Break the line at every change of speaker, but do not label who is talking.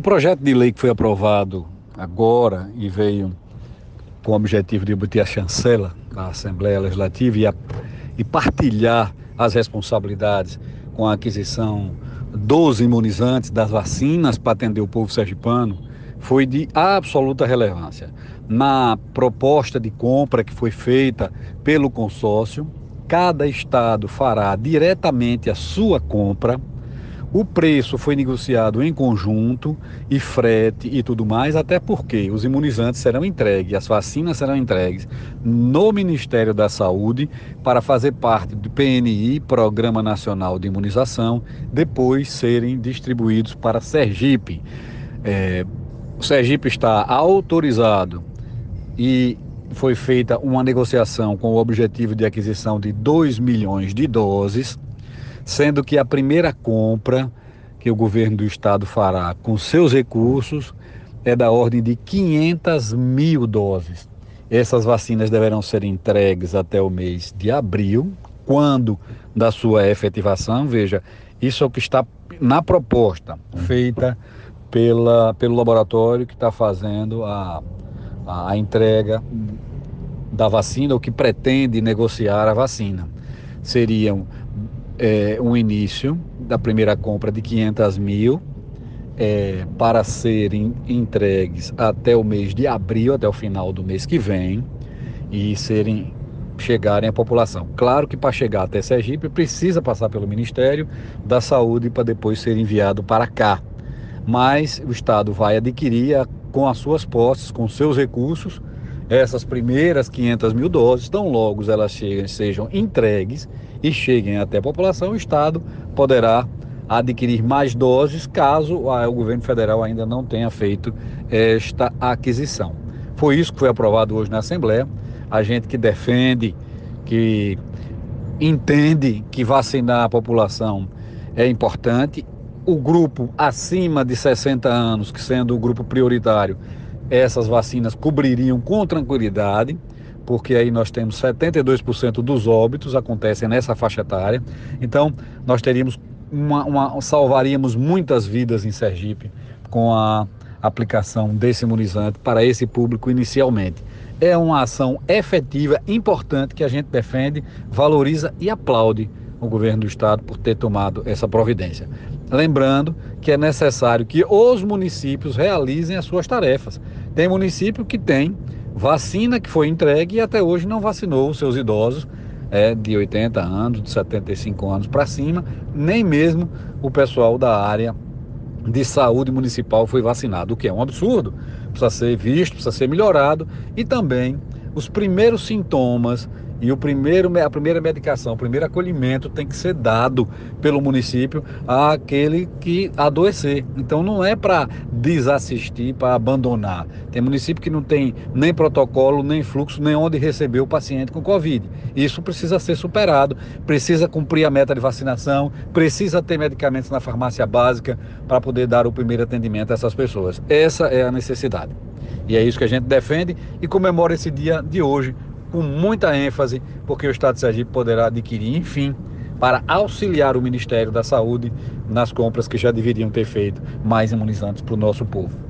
O projeto de lei que foi aprovado agora e veio com o objetivo de obter a chancela da Assembleia Legislativa e, a, e partilhar as responsabilidades com a aquisição dos imunizantes, das vacinas para atender o povo sergipano, foi de absoluta relevância. Na proposta de compra que foi feita pelo consórcio, cada estado fará diretamente a sua compra o preço foi negociado em conjunto e frete e tudo mais, até porque os imunizantes serão entregues, as vacinas serão entregues no Ministério da Saúde para fazer parte do PNI, Programa Nacional de Imunização, depois serem distribuídos para Sergipe. É, o Sergipe está autorizado e foi feita uma negociação com o objetivo de aquisição de 2 milhões de doses sendo que a primeira compra que o governo do estado fará com seus recursos é da ordem de 500 mil doses. Essas vacinas deverão ser entregues até o mês de abril, quando da sua efetivação. Veja, isso é o que está na proposta feita pela, pelo laboratório que está fazendo a, a, a entrega da vacina, ou que pretende negociar a vacina. Seriam é, um início da primeira compra de 500 mil é, para serem entregues até o mês de abril, até o final do mês que vem, e serem chegarem à população. Claro que para chegar até Sergipe precisa passar pelo Ministério da Saúde para depois ser enviado para cá. Mas o Estado vai adquirir com as suas posses, com seus recursos, essas primeiras 500 mil doses, tão logo elas cheguem, sejam entregues e cheguem até a população, o Estado poderá adquirir mais doses caso o governo federal ainda não tenha feito esta aquisição. Foi isso que foi aprovado hoje na Assembleia. A gente que defende, que entende que vacinar a população é importante. O grupo acima de 60 anos, que sendo o grupo prioritário, essas vacinas cobririam com tranquilidade, porque aí nós temos 72% dos óbitos acontecem nessa faixa etária. Então, nós teríamos uma, uma, salvaríamos muitas vidas em Sergipe com a aplicação desse imunizante para esse público inicialmente. É uma ação efetiva, importante, que a gente defende, valoriza e aplaude o governo do estado por ter tomado essa providência. Lembrando que é necessário que os municípios realizem as suas tarefas. Tem município que tem vacina que foi entregue e até hoje não vacinou os seus idosos é, de 80 anos, de 75 anos para cima, nem mesmo o pessoal da área de saúde municipal foi vacinado, o que é um absurdo, precisa ser visto, precisa ser melhorado. E também os primeiros sintomas e o primeiro, a primeira medicação, o primeiro acolhimento tem que ser dado pelo município àquele que adoecer. Então não é para desassistir, para abandonar. Tem município que não tem nem protocolo, nem fluxo, nem onde receber o paciente com Covid. Isso precisa ser superado, precisa cumprir a meta de vacinação, precisa ter medicamentos na farmácia básica para poder dar o primeiro atendimento a essas pessoas. Essa é a necessidade. E é isso que a gente defende e comemora esse dia de hoje com muita ênfase, porque o Estado de Sergipe poderá adquirir, enfim, para auxiliar o Ministério da Saúde nas compras que já deveriam ter feito mais imunizantes para o nosso povo.